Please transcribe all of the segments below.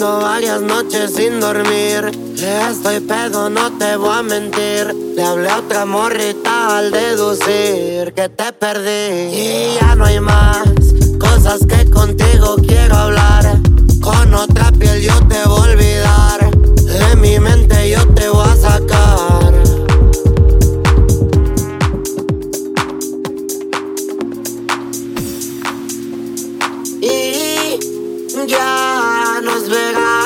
varias noches sin dormir. Estoy pedo, no te voy a mentir. Le hablé a otra morrita al deducir que te perdí. Y ya no hay más cosas que contigo quiero hablar. Con otra piel yo te voy ya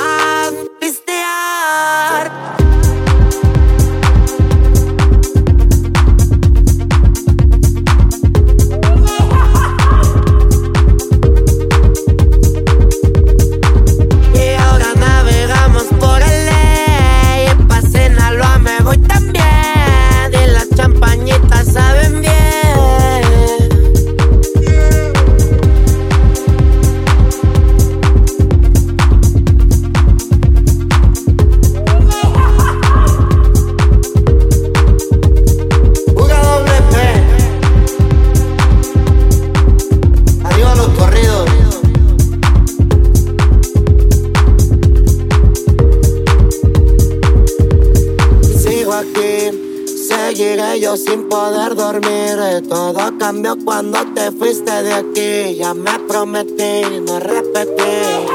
sin poder dormir. Todo cambió cuando te fuiste de aquí. Ya me prometí no repetir.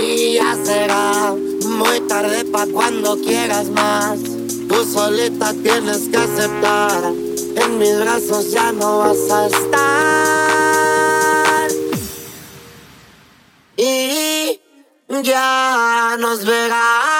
Y ya será muy tarde pa' cuando quieras más. Tú solita tienes que aceptar. En mis brazos ya no vas a estar. Y ya nos verás.